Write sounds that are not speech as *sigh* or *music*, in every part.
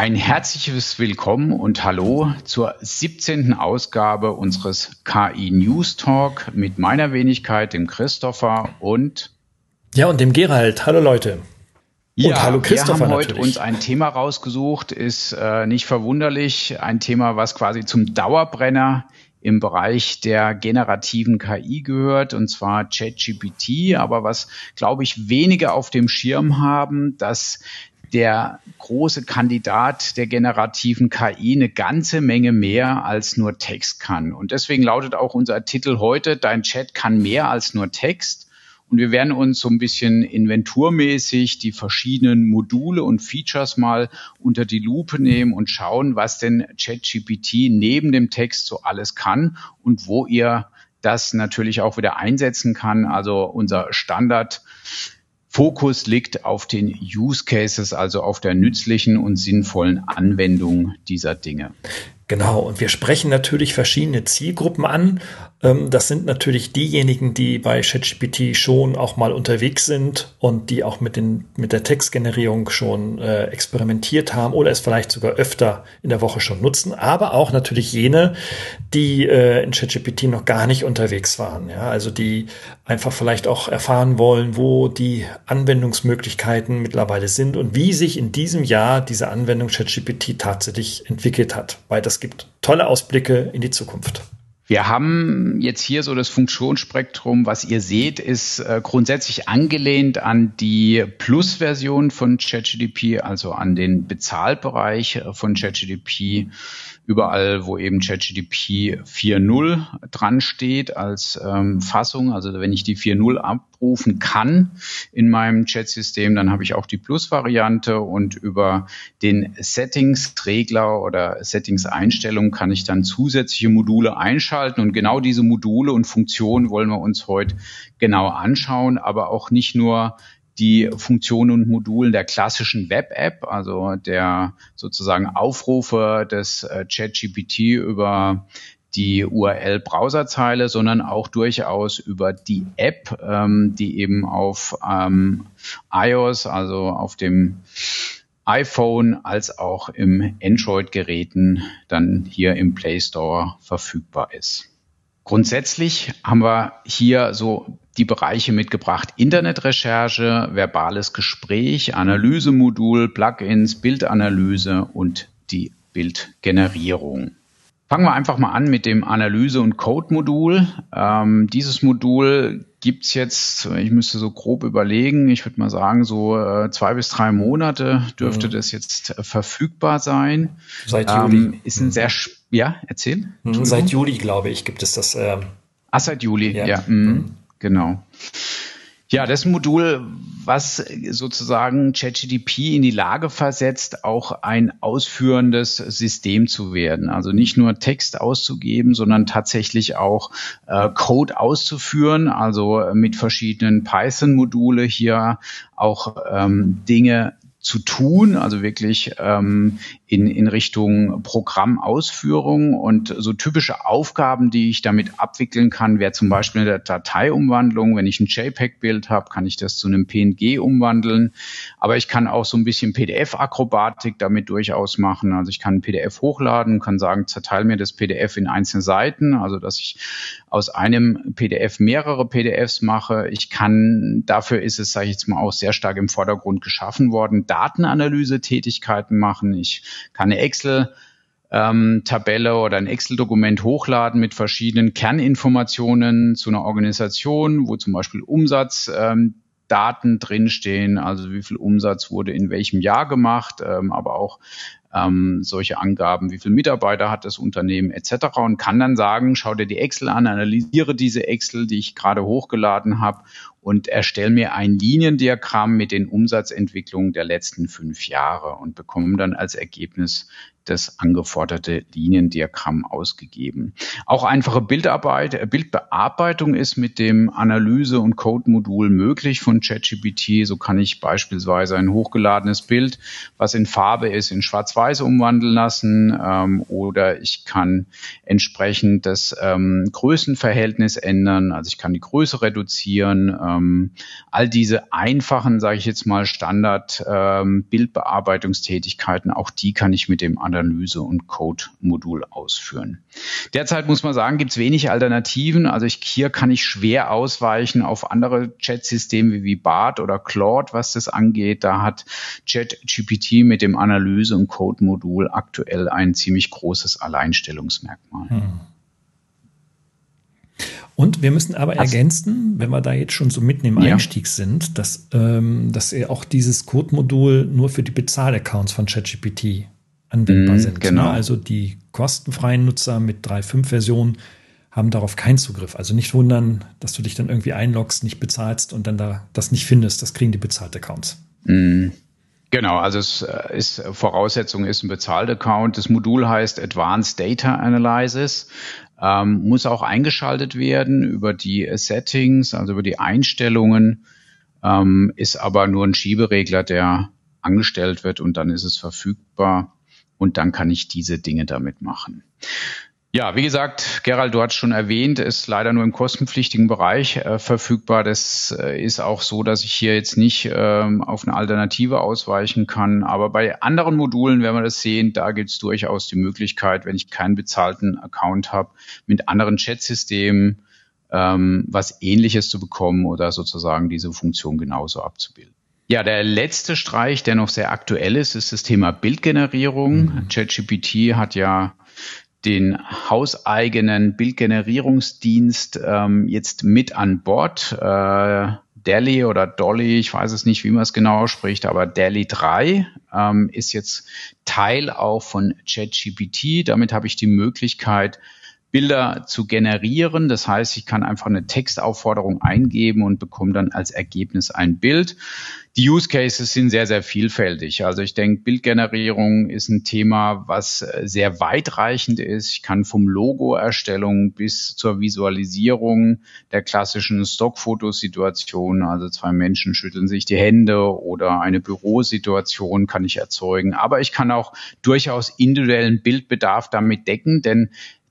Ein herzliches Willkommen und Hallo zur 17. Ausgabe unseres KI News Talk mit meiner Wenigkeit, dem Christopher und ja und dem Gerald. Hallo Leute. Ja, und hallo Christopher wir haben heute natürlich. uns ein Thema rausgesucht, ist äh, nicht verwunderlich, ein Thema, was quasi zum Dauerbrenner im Bereich der generativen KI gehört, und zwar ChatGPT, aber was, glaube ich, wenige auf dem Schirm haben, dass der große Kandidat der generativen KI eine ganze Menge mehr als nur Text kann. Und deswegen lautet auch unser Titel heute, dein Chat kann mehr als nur Text. Und wir werden uns so ein bisschen inventurmäßig die verschiedenen Module und Features mal unter die Lupe nehmen und schauen, was denn ChatGPT neben dem Text so alles kann und wo ihr das natürlich auch wieder einsetzen kann. Also unser Standard Fokus liegt auf den Use Cases, also auf der nützlichen und sinnvollen Anwendung dieser Dinge. Genau, und wir sprechen natürlich verschiedene Zielgruppen an. Ähm, das sind natürlich diejenigen, die bei ChatGPT schon auch mal unterwegs sind und die auch mit, den, mit der Textgenerierung schon äh, experimentiert haben oder es vielleicht sogar öfter in der Woche schon nutzen, aber auch natürlich jene, die äh, in ChatGPT noch gar nicht unterwegs waren. Ja, also die einfach vielleicht auch erfahren wollen, wo die Anwendungsmöglichkeiten mittlerweile sind und wie sich in diesem Jahr diese Anwendung ChatGPT tatsächlich entwickelt hat, weil das gibt tolle Ausblicke in die Zukunft. Wir haben jetzt hier so das Funktionsspektrum, was ihr seht, ist äh, grundsätzlich angelehnt an die Plus-Version von ChatGDP, also an den Bezahlbereich äh, von ChatGDP überall, wo eben ChatGDP 4.0 dran steht als ähm, Fassung. Also wenn ich die 4.0 abrufen kann in meinem Chat-System, dann habe ich auch die Plus-Variante und über den Settings-Regler oder Settings-Einstellung kann ich dann zusätzliche Module einschalten und genau diese Module und Funktionen wollen wir uns heute genau anschauen, aber auch nicht nur die Funktionen und Modulen der klassischen Web-App, also der sozusagen Aufrufe des äh, ChatGPT über die URL-Browserzeile, sondern auch durchaus über die App, ähm, die eben auf ähm, iOS, also auf dem iPhone als auch im Android-Geräten dann hier im Play Store verfügbar ist. Grundsätzlich haben wir hier so die Bereiche mitgebracht. Internetrecherche, verbales Gespräch, Analysemodul, Plugins, Bildanalyse und die Bildgenerierung. Fangen wir einfach mal an mit dem Analyse- und Code-Modul. Ähm, dieses Modul gibt's jetzt, ich müsste so grob überlegen, ich würde mal sagen, so äh, zwei bis drei Monate dürfte mhm. das jetzt äh, verfügbar sein. Seit ähm, Juli. Ist ein mhm. sehr, ja, erzähl. Mhm, seit Juli, glaube ich, gibt es das. Ähm, Ach, seit Juli, ja. ja. Genau. Ja, das Modul, was sozusagen ChatGDP in die Lage versetzt, auch ein ausführendes System zu werden. Also nicht nur Text auszugeben, sondern tatsächlich auch äh, Code auszuführen, also mit verschiedenen Python-Module hier auch ähm, Dinge zu tun, also wirklich ähm, in, in Richtung Programmausführung und so typische Aufgaben, die ich damit abwickeln kann, wäre zum Beispiel eine Dateiumwandlung. Wenn ich ein JPEG-Bild habe, kann ich das zu einem PNG umwandeln. Aber ich kann auch so ein bisschen PDF-Akrobatik damit durchaus machen. Also ich kann ein PDF hochladen, kann sagen, zerteile mir das PDF in einzelne Seiten, also dass ich aus einem PDF mehrere PDFs mache. Ich kann, dafür ist es, sage ich jetzt mal, auch sehr stark im Vordergrund geschaffen worden Datenanalyse-Tätigkeiten machen. Ich kann eine Excel ähm, oder ein Excel-Dokument hochladen mit verschiedenen Kerninformationen zu einer Organisation, wo zum Beispiel Umsatz ähm, drinstehen, also wie viel Umsatz wurde in welchem Jahr gemacht, ähm, aber auch ähm, solche Angaben, wie viele Mitarbeiter hat das Unternehmen etc. und kann dann sagen, schau dir die Excel an, analysiere diese Excel, die ich gerade hochgeladen habe und erstelle mir ein Liniendiagramm mit den Umsatzentwicklungen der letzten fünf Jahre und bekomme dann als Ergebnis das angeforderte Liniendiagramm ausgegeben. Auch einfache Bildarbeit, äh, Bildbearbeitung ist mit dem Analyse- und Code-Modul möglich von ChatGPT. So kann ich beispielsweise ein hochgeladenes Bild, was in Farbe ist, in Schwarz-Weiß umwandeln lassen ähm, oder ich kann entsprechend das ähm, Größenverhältnis ändern. Also ich kann die Größe reduzieren. Ähm, all diese einfachen, sage ich jetzt mal, Standard-Bildbearbeitungstätigkeiten, ähm, auch die kann ich mit dem Analyse- und Code-Modul ausführen. Derzeit muss man sagen, gibt es wenig Alternativen. Also ich, hier kann ich schwer ausweichen auf andere Chat-Systeme wie BART oder Claude, was das angeht. Da hat ChatGPT mit dem Analyse- und Code-Modul aktuell ein ziemlich großes Alleinstellungsmerkmal. Hm. Und wir müssen aber also, ergänzen, wenn wir da jetzt schon so mitten im ja. Einstieg sind, dass, ähm, dass auch dieses Code-Modul nur für die Bezahlaccounts von ChatGPT anwendbar mm, sind. Genau. Ne? Also die kostenfreien Nutzer mit 3.5-Version haben darauf keinen Zugriff. Also nicht wundern, dass du dich dann irgendwie einloggst, nicht bezahlst und dann da das nicht findest. Das kriegen die bezahlte Accounts. Mm. Genau, also es äh, ist Voraussetzung ist ein bezahlter Account. Das Modul heißt Advanced Data Analysis, ähm, muss auch eingeschaltet werden über die Settings, also über die Einstellungen, ähm, ist aber nur ein Schieberegler, der angestellt wird und dann ist es verfügbar und dann kann ich diese Dinge damit machen. Ja, wie gesagt, Gerald, du hast schon erwähnt, ist leider nur im kostenpflichtigen Bereich äh, verfügbar. Das äh, ist auch so, dass ich hier jetzt nicht ähm, auf eine Alternative ausweichen kann. Aber bei anderen Modulen werden wir das sehen, da gibt es durchaus die Möglichkeit, wenn ich keinen bezahlten Account habe, mit anderen Chatsystemen ähm, was ähnliches zu bekommen oder sozusagen diese Funktion genauso abzubilden. Ja, der letzte Streich, der noch sehr aktuell ist, ist das Thema Bildgenerierung. Mhm. ChatGPT hat ja den hauseigenen Bildgenerierungsdienst ähm, jetzt mit an Bord. Äh, Delhi oder Dolly, ich weiß es nicht, wie man es genau spricht, aber Delhi 3 ähm, ist jetzt Teil auch von ChatGPT. Damit habe ich die Möglichkeit, Bilder zu generieren. Das heißt, ich kann einfach eine Textaufforderung eingeben und bekomme dann als Ergebnis ein Bild. Die Use Cases sind sehr, sehr vielfältig. Also ich denke, Bildgenerierung ist ein Thema, was sehr weitreichend ist. Ich kann vom Logo-Erstellung bis zur Visualisierung der klassischen Stockfotosituation, also zwei Menschen schütteln sich die Hände oder eine Bürosituation kann ich erzeugen. Aber ich kann auch durchaus individuellen Bildbedarf damit decken, denn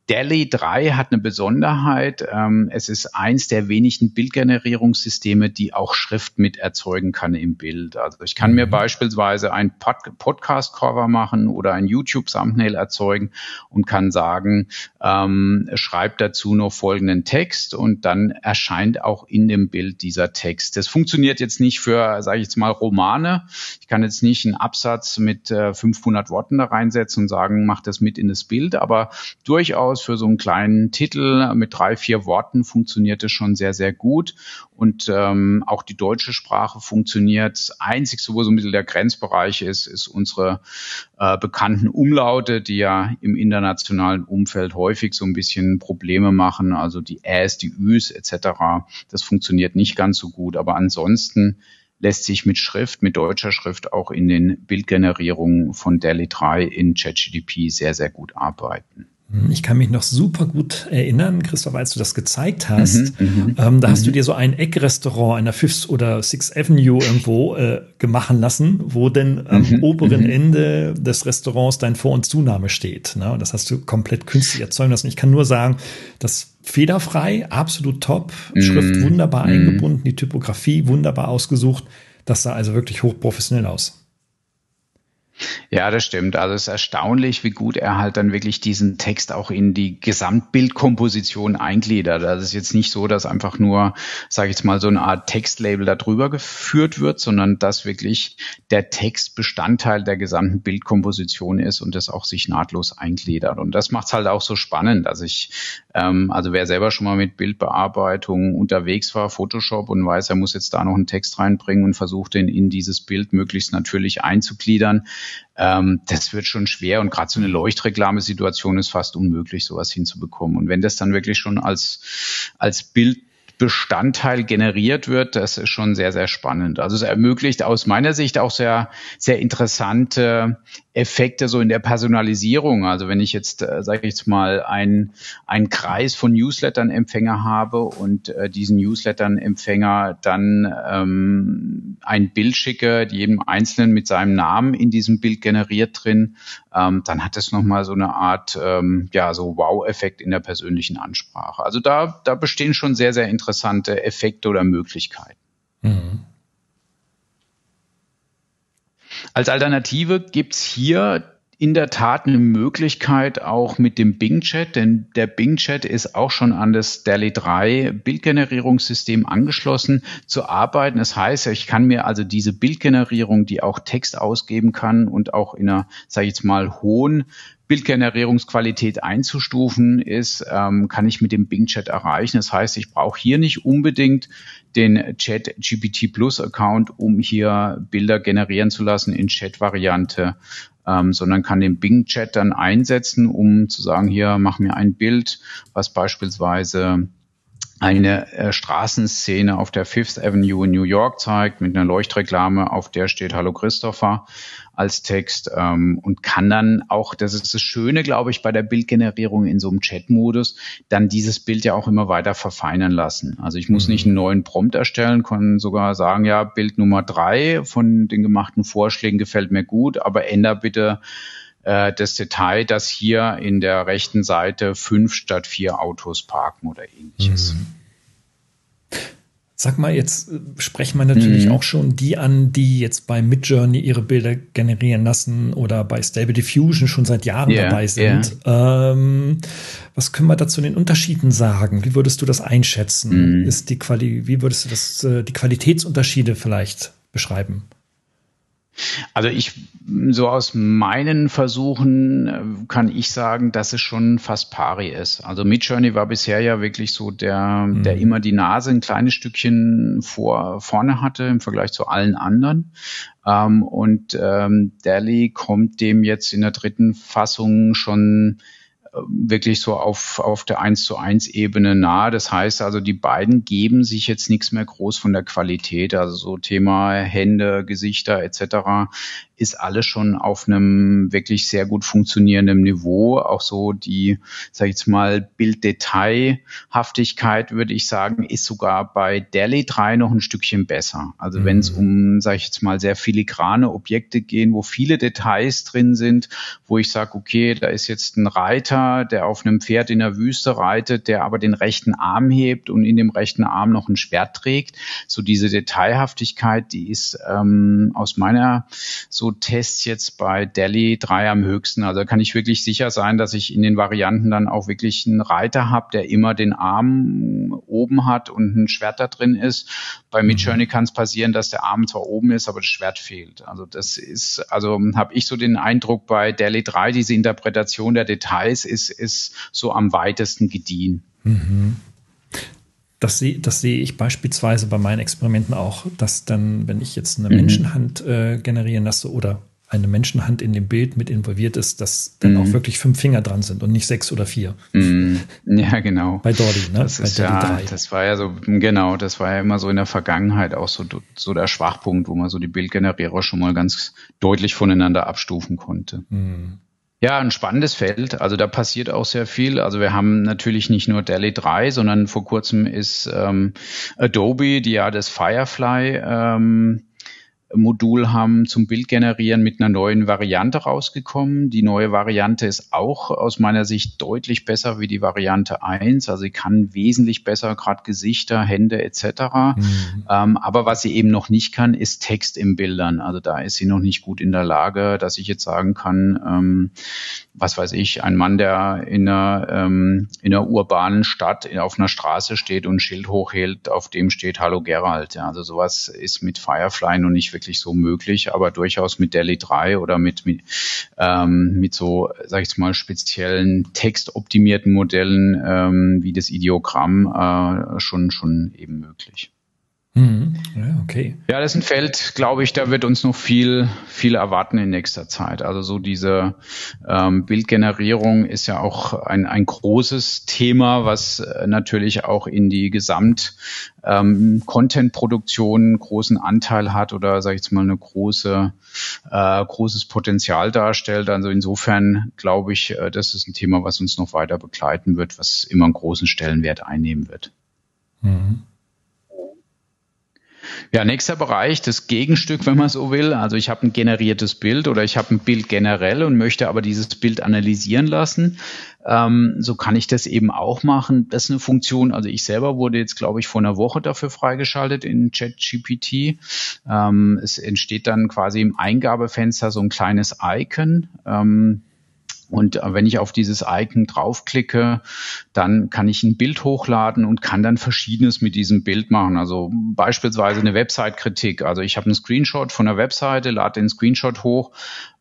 DALI 3 hat eine Besonderheit. Ähm, es ist eins der wenigen Bildgenerierungssysteme, die auch Schrift mit erzeugen kann im Bild. Also ich kann mir mhm. beispielsweise ein Pod Podcast-Cover machen oder ein YouTube-Thumbnail erzeugen und kann sagen, ähm, schreibt dazu noch folgenden Text und dann erscheint auch in dem Bild dieser Text. Das funktioniert jetzt nicht für, sage ich jetzt mal, Romane. Ich kann jetzt nicht einen Absatz mit äh, 500 Worten da reinsetzen und sagen, mach das mit in das Bild, aber durchaus durchaus für so einen kleinen Titel mit drei, vier Worten funktioniert es schon sehr, sehr gut. Und ähm, auch die deutsche Sprache funktioniert. Das Einzige, wo so ein bisschen der Grenzbereich ist, ist unsere äh, bekannten Umlaute, die ja im internationalen Umfeld häufig so ein bisschen Probleme machen. Also die Äs, die Üs etc. Das funktioniert nicht ganz so gut. Aber ansonsten lässt sich mit Schrift, mit deutscher Schrift auch in den Bildgenerierungen von DALI 3 in ChatGDP sehr, sehr gut arbeiten. Ich kann mich noch super gut erinnern, Christoph, als du das gezeigt hast. Mhm, mhm ähm, da mhm. hast du mhm. dir so ein Eckrestaurant an der Fifth oder Sixth Avenue irgendwo äh, gemachen lassen, wo denn am mhm, oberen mhm. Ende des Restaurants dein Vor- und Zunahme steht. Ne? Und das hast du komplett künstlich erzeugen lassen. Ich kann nur sagen, das fehlerfrei, absolut top, Schrift wunderbar eingebunden, die Typografie wunderbar ausgesucht. Das sah also wirklich hochprofessionell aus. Ja, das stimmt. Also es ist erstaunlich, wie gut er halt dann wirklich diesen Text auch in die Gesamtbildkomposition eingliedert. Also es ist jetzt nicht so, dass einfach nur, sage ich jetzt mal, so eine Art Textlabel da drüber geführt wird, sondern dass wirklich der Text Bestandteil der gesamten Bildkomposition ist und das auch sich nahtlos eingliedert. Und das macht es halt auch so spannend. Also ich, ähm, also wer selber schon mal mit Bildbearbeitung unterwegs war, Photoshop und weiß, er muss jetzt da noch einen Text reinbringen und versucht den in dieses Bild möglichst natürlich einzugliedern, ähm, das wird schon schwer und gerade so eine Leuchtreklamesituation ist fast unmöglich, sowas hinzubekommen. Und wenn das dann wirklich schon als, als Bild Bestandteil generiert wird, das ist schon sehr, sehr spannend. Also es ermöglicht aus meiner Sicht auch sehr, sehr interessante Effekte so in der Personalisierung. Also wenn ich jetzt, äh, sage ich jetzt mal, einen, einen Kreis von Newslettern-Empfänger habe und äh, diesen Newslettern-Empfänger dann ähm, ein Bild schicke, jedem Einzelnen mit seinem Namen in diesem Bild generiert drin, ähm, dann hat es nochmal so eine Art, ähm, ja, so Wow-Effekt in der persönlichen Ansprache. Also da, da bestehen schon sehr, sehr interessante Effekte oder Möglichkeiten. Mhm. Als Alternative gibt's hier in der Tat eine Möglichkeit auch mit dem Bing Chat, denn der Bing Chat ist auch schon an das DALI 3 Bildgenerierungssystem angeschlossen zu arbeiten. Das heißt, ich kann mir also diese Bildgenerierung, die auch Text ausgeben kann und auch in einer, sage ich jetzt mal, hohen Bildgenerierungsqualität einzustufen ist, ähm, kann ich mit dem Bing Chat erreichen. Das heißt, ich brauche hier nicht unbedingt den Chat GPT Plus Account, um hier Bilder generieren zu lassen in Chat-Variante, ähm, sondern kann den Bing Chat dann einsetzen, um zu sagen, hier mach mir ein Bild, was beispielsweise eine äh, Straßenszene auf der Fifth Avenue in New York zeigt mit einer Leuchtreklame, auf der steht Hallo Christopher als Text ähm, und kann dann auch, das ist das Schöne, glaube ich, bei der Bildgenerierung in so einem Chat-Modus, dann dieses Bild ja auch immer weiter verfeinern lassen. Also ich muss mhm. nicht einen neuen Prompt erstellen, kann sogar sagen, ja, Bild Nummer drei von den gemachten Vorschlägen gefällt mir gut, aber änder bitte das Detail, dass hier in der rechten Seite fünf statt vier Autos parken oder ähnliches. Mhm. Sag mal, jetzt äh, sprechen wir natürlich mhm. auch schon die an, die jetzt bei Midjourney ihre Bilder generieren lassen oder bei Stable Diffusion schon seit Jahren yeah, dabei sind. Yeah. Ähm, was können wir dazu den Unterschieden sagen? Wie würdest du das einschätzen? Mhm. Ist die Quali wie würdest du das, äh, die Qualitätsunterschiede vielleicht beschreiben? Also ich, so aus meinen Versuchen äh, kann ich sagen, dass es schon fast pari ist. Also Midjourney war bisher ja wirklich so der, mhm. der immer die Nase ein kleines Stückchen vor, vorne hatte im Vergleich zu allen anderen. Ähm, und ähm, Dali kommt dem jetzt in der dritten Fassung schon wirklich so auf, auf der 1 zu 1 Ebene nahe. Das heißt also, die beiden geben sich jetzt nichts mehr groß von der Qualität. Also so Thema Hände, Gesichter etc ist alles schon auf einem wirklich sehr gut funktionierenden Niveau. Auch so die, sag ich jetzt mal, Bilddetailhaftigkeit, würde ich sagen, ist sogar bei DALI 3 noch ein Stückchen besser. Also mhm. wenn es um, sage ich jetzt mal, sehr filigrane Objekte gehen, wo viele Details drin sind, wo ich sage, okay, da ist jetzt ein Reiter, der auf einem Pferd in der Wüste reitet, der aber den rechten Arm hebt und in dem rechten Arm noch ein Schwert trägt. So diese Detailhaftigkeit, die ist ähm, aus meiner so Tests jetzt bei Delhi drei am höchsten. Also kann ich wirklich sicher sein, dass ich in den Varianten dann auch wirklich einen Reiter habe, der immer den Arm oben hat und ein Schwert da drin ist. Bei Midjourney kann es passieren, dass der Arm zwar oben ist, aber das Schwert fehlt. Also das ist, also habe ich so den Eindruck bei Delhi 3, diese Interpretation der Details ist, ist so am weitesten gediehen. Mhm. Das sehe das sehe ich beispielsweise bei meinen Experimenten auch, dass dann, wenn ich jetzt eine mhm. Menschenhand äh, generieren lasse oder eine Menschenhand in dem Bild mit involviert ist, dass dann mhm. auch wirklich fünf Finger dran sind und nicht sechs oder vier. Mhm. Ja, genau. Bei Dolly, ne? Das, ist ja, das war ja so, genau, das war ja immer so in der Vergangenheit auch so, so der Schwachpunkt, wo man so die Bildgenerierer schon mal ganz deutlich voneinander abstufen konnte. Mhm. Ja, ein spannendes Feld. Also da passiert auch sehr viel. Also wir haben natürlich nicht nur DALI 3, sondern vor kurzem ist ähm, Adobe, die ja das Firefly ähm, Modul haben zum Bildgenerieren mit einer neuen Variante rausgekommen. Die neue Variante ist auch aus meiner Sicht deutlich besser wie die Variante 1. Also sie kann wesentlich besser, gerade Gesichter, Hände etc. Mhm. Ähm, aber was sie eben noch nicht kann, ist Text in Bildern. Also da ist sie noch nicht gut in der Lage, dass ich jetzt sagen kann, ähm, was weiß ich, ein Mann, der in einer, ähm, in einer urbanen Stadt auf einer Straße steht und ein Schild hochhält, auf dem steht Hallo Gerald. Ja, also sowas ist mit Firefly noch nicht wirklich so möglich, aber durchaus mit Delhi 3 oder mit, mit, ähm, mit so, sag ich mal, speziellen textoptimierten Modellen ähm, wie das Ideogramm äh, schon, schon eben möglich. Mhm. Ja, okay. Ja, das ist ein Feld, glaube ich, da wird uns noch viel, viel erwarten in nächster Zeit. Also so diese ähm, Bildgenerierung ist ja auch ein, ein großes Thema, was äh, natürlich auch in die Gesamt ähm, Content-Produktion großen Anteil hat oder sage ich jetzt mal eine große äh, großes Potenzial darstellt. Also insofern glaube ich, äh, das ist ein Thema, was uns noch weiter begleiten wird, was immer einen großen Stellenwert einnehmen wird. Mhm. Ja, nächster Bereich, das Gegenstück, wenn man so will. Also ich habe ein generiertes Bild oder ich habe ein Bild generell und möchte aber dieses Bild analysieren lassen. Ähm, so kann ich das eben auch machen. Das ist eine Funktion, also ich selber wurde jetzt, glaube ich, vor einer Woche dafür freigeschaltet in ChatGPT. Ähm, es entsteht dann quasi im Eingabefenster so ein kleines Icon. Ähm, und äh, wenn ich auf dieses Icon draufklicke, dann kann ich ein Bild hochladen und kann dann Verschiedenes mit diesem Bild machen. Also beispielsweise eine Website-Kritik. Also ich habe einen Screenshot von der Webseite, lade den Screenshot hoch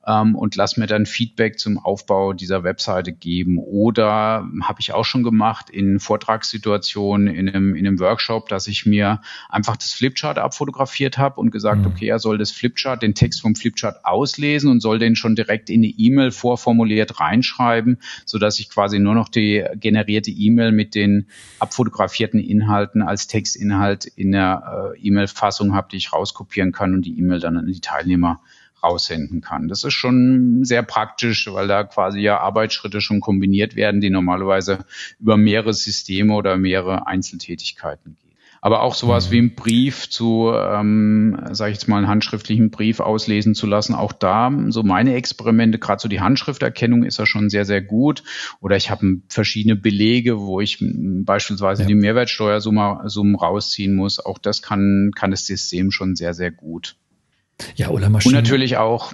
ähm, und lass mir dann Feedback zum Aufbau dieser Webseite geben. Oder habe ich auch schon gemacht in Vortragssituationen, in einem, in einem Workshop, dass ich mir einfach das Flipchart abfotografiert habe und gesagt, mhm. okay, er soll das Flipchart, den Text vom Flipchart auslesen und soll den schon direkt in eine E-Mail vorformuliert reinschreiben, so dass ich quasi nur noch die generierte E-Mail mit den abfotografierten Inhalten als Textinhalt in der äh, E-Mail-Fassung habe, die ich rauskopieren kann und die E-Mail dann an die Teilnehmer raussenden kann. Das ist schon sehr praktisch, weil da quasi ja Arbeitsschritte schon kombiniert werden, die normalerweise über mehrere Systeme oder mehrere Einzeltätigkeiten gehen. Aber auch sowas mhm. wie ein Brief zu, ähm, sage ich jetzt mal, einen handschriftlichen Brief auslesen zu lassen, auch da so meine Experimente, gerade so die Handschrifterkennung ist ja schon sehr, sehr gut. Oder ich habe verschiedene Belege, wo ich beispielsweise ja. die Mehrwertsteuersummen rausziehen muss. Auch das kann, kann das System schon sehr, sehr gut. Ja, oder Maschinen. Und natürlich auch,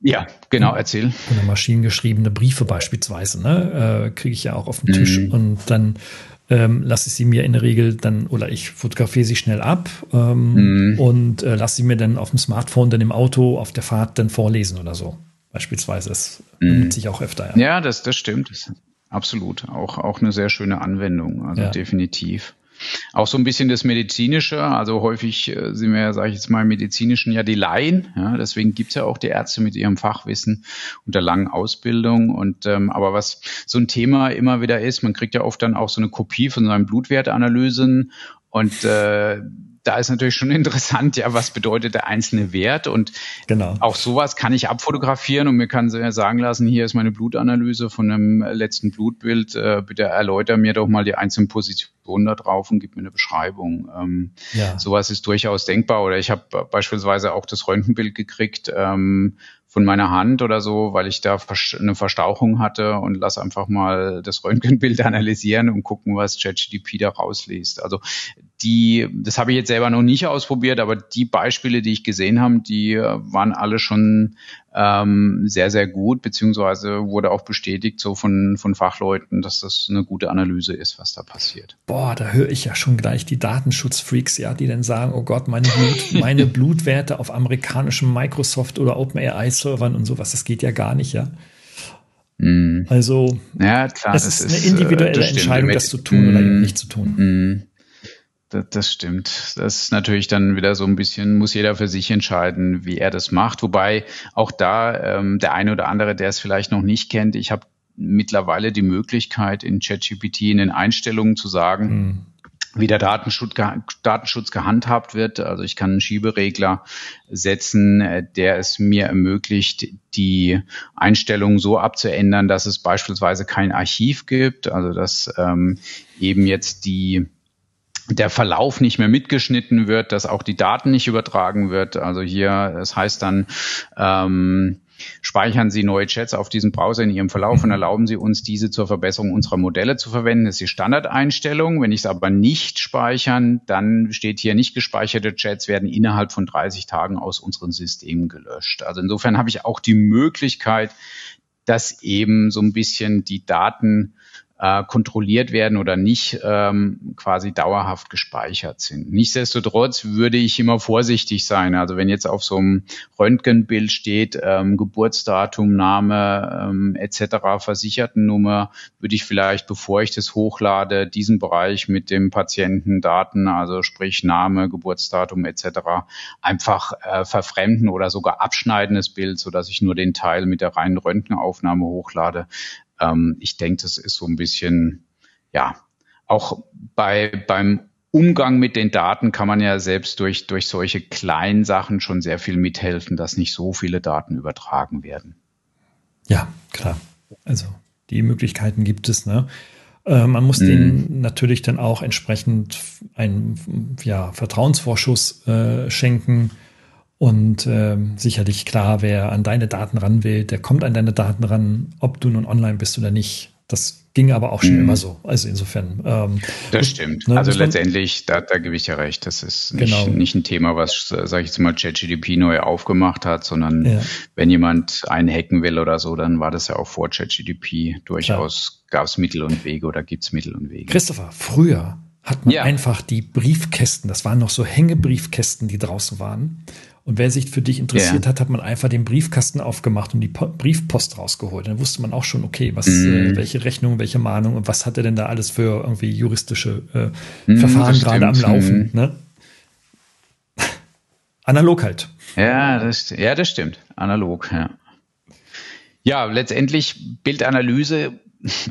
ja, genau, erzähl. Oder maschinengeschriebene Briefe beispielsweise, ne, äh, kriege ich ja auch auf dem Tisch mhm. und dann ähm, lasse ich sie mir in der Regel dann, oder ich fotografiere sie schnell ab ähm, mhm. und äh, lasse sie mir dann auf dem Smartphone dann im Auto auf der Fahrt dann vorlesen oder so. Beispielsweise. Das mhm. benutze ich auch öfter. Ja, ja das, das stimmt. Das, absolut. Auch, auch eine sehr schöne Anwendung. Also ja. definitiv. Auch so ein bisschen das Medizinische, also häufig äh, sind wir sage ich jetzt mal, medizinischen ja die Laien. Ja, deswegen gibt's ja auch die Ärzte mit ihrem Fachwissen und der langen Ausbildung. Und ähm, aber was so ein Thema immer wieder ist, man kriegt ja oft dann auch so eine Kopie von seinen Blutwertanalysen und äh, da ist natürlich schon *laughs* interessant, ja, was bedeutet der einzelne Wert und genau. auch sowas kann ich abfotografieren und mir kann sagen lassen, hier ist meine Blutanalyse von einem letzten Blutbild, äh, bitte erläuter mir doch mal die einzelnen Positionen da drauf und gib mir eine Beschreibung. Ähm, ja. Sowas ist durchaus denkbar oder ich habe beispielsweise auch das Röntgenbild gekriegt ähm, von meiner Hand oder so, weil ich da eine Verstauchung hatte und lass einfach mal das Röntgenbild *laughs* analysieren und gucken, was ChatGDP da rausliest. Also die, das habe ich jetzt selber noch nicht ausprobiert, aber die Beispiele, die ich gesehen habe, die waren alle schon ähm, sehr, sehr gut, beziehungsweise wurde auch bestätigt so von, von Fachleuten, dass das eine gute Analyse ist, was da passiert. Boah, da höre ich ja schon gleich die Datenschutzfreaks, ja, die dann sagen, oh Gott, meine, Blut, meine *laughs* Blutwerte auf amerikanischen Microsoft oder OpenAI-Servern und sowas, das geht ja gar nicht, ja. Mm. Also, ja, klar, es ist eine äh, individuelle Entscheidung, das zu tun mm. oder eben nicht zu tun. Mm das, das stimmt. Das ist natürlich dann wieder so ein bisschen, muss jeder für sich entscheiden, wie er das macht. Wobei auch da ähm, der eine oder andere, der es vielleicht noch nicht kennt, ich habe mittlerweile die Möglichkeit in ChatGPT in den Einstellungen zu sagen, mhm wie der Datenschutz, Datenschutz gehandhabt wird. Also ich kann einen Schieberegler setzen, äh, der es mir ermöglicht, die Einstellungen so abzuändern, dass es beispielsweise kein Archiv gibt, also dass ähm, eben jetzt die der Verlauf nicht mehr mitgeschnitten wird, dass auch die Daten nicht übertragen wird. Also hier, das heißt dann, ähm, speichern Sie neue Chats auf diesem Browser in Ihrem Verlauf und erlauben Sie uns, diese zur Verbesserung unserer Modelle zu verwenden. Das ist die Standardeinstellung. Wenn ich es aber nicht speichern, dann steht hier, nicht gespeicherte Chats werden innerhalb von 30 Tagen aus unseren Systemen gelöscht. Also insofern habe ich auch die Möglichkeit, dass eben so ein bisschen die Daten äh, kontrolliert werden oder nicht ähm, quasi dauerhaft gespeichert sind. Nichtsdestotrotz würde ich immer vorsichtig sein. Also wenn jetzt auf so einem Röntgenbild steht ähm, Geburtsdatum, Name ähm, etc., Versichertennummer, würde ich vielleicht, bevor ich das hochlade, diesen Bereich mit dem Patientendaten, also sprich Name, Geburtsdatum etc., einfach äh, verfremden oder sogar abschneiden das Bild, so dass ich nur den Teil mit der reinen Röntgenaufnahme hochlade. Ähm, ich denke, das ist so ein bisschen, ja, auch bei, beim Umgang mit den Daten kann man ja selbst durch, durch solche kleinen Sachen schon sehr viel mithelfen, dass nicht so viele Daten übertragen werden. Ja, klar. Also die Möglichkeiten gibt es. Ne? Äh, man muss mhm. denen natürlich dann auch entsprechend einen ja, Vertrauensvorschuss äh, schenken. Und äh, sicherlich klar, wer an deine Daten ran will, der kommt an deine Daten ran, ob du nun online bist oder nicht. Das ging aber auch schon mhm. immer so. Also insofern. Ähm, das stimmt. Ne, also letztendlich, da, da gebe ich ja recht. Das ist nicht, genau. nicht ein Thema, was, sage ich jetzt mal, ChatGDP neu aufgemacht hat, sondern ja. wenn jemand einen hacken will oder so, dann war das ja auch vor ChatGDP durchaus, gab es Mittel und Wege oder gibt es Mittel und Wege. Christopher, früher hat man ja. einfach die Briefkästen, das waren noch so Hängebriefkästen, die draußen waren. Und wer sich für dich interessiert ja. hat, hat man einfach den Briefkasten aufgemacht und die po Briefpost rausgeholt. Dann wusste man auch schon, okay, was, mhm. äh, welche Rechnung, welche Mahnung und was hat er denn da alles für irgendwie juristische äh, mhm, Verfahren gerade am Laufen. Mhm. Ne? Analog halt. Ja, das, ja, das stimmt. Analog, ja. Ja, letztendlich Bildanalyse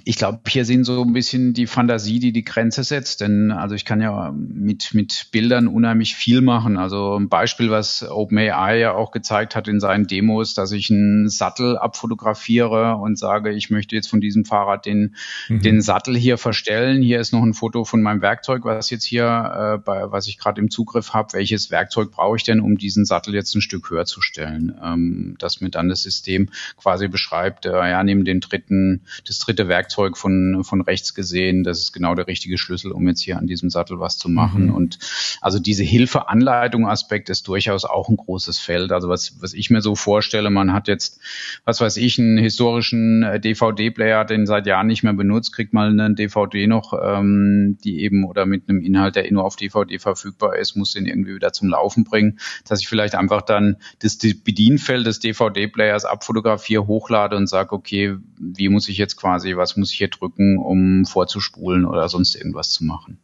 ich glaube, hier sind so ein bisschen die Fantasie, die die Grenze setzt. Denn also ich kann ja mit, mit Bildern unheimlich viel machen. Also ein Beispiel, was OpenAI ja auch gezeigt hat in seinen Demos, dass ich einen Sattel abfotografiere und sage, ich möchte jetzt von diesem Fahrrad den, mhm. den Sattel hier verstellen. Hier ist noch ein Foto von meinem Werkzeug, was jetzt hier, äh, bei, was ich gerade im Zugriff habe. Welches Werkzeug brauche ich denn, um diesen Sattel jetzt ein Stück höher zu stellen? Ähm, dass mir dann das System quasi beschreibt, äh, ja, neben den dritten, das dritte perfekte Werkzeug von, von rechts gesehen. Das ist genau der richtige Schlüssel, um jetzt hier an diesem Sattel was zu machen. Mhm. Und also diese Hilfe-Anleitung-Aspekt ist durchaus auch ein großes Feld. Also was, was ich mir so vorstelle, man hat jetzt, was weiß ich, einen historischen äh, DVD-Player, den seit Jahren nicht mehr benutzt, kriegt mal eine DVD noch, ähm, die eben oder mit einem Inhalt, der eh nur auf DVD verfügbar ist, muss den irgendwie wieder zum Laufen bringen, dass ich vielleicht einfach dann das Bedienfeld des DVD-Players abfotografiere, hochlade und sage, okay, wie muss ich jetzt quasi was muss ich hier drücken, um vorzuspulen oder sonst irgendwas zu machen.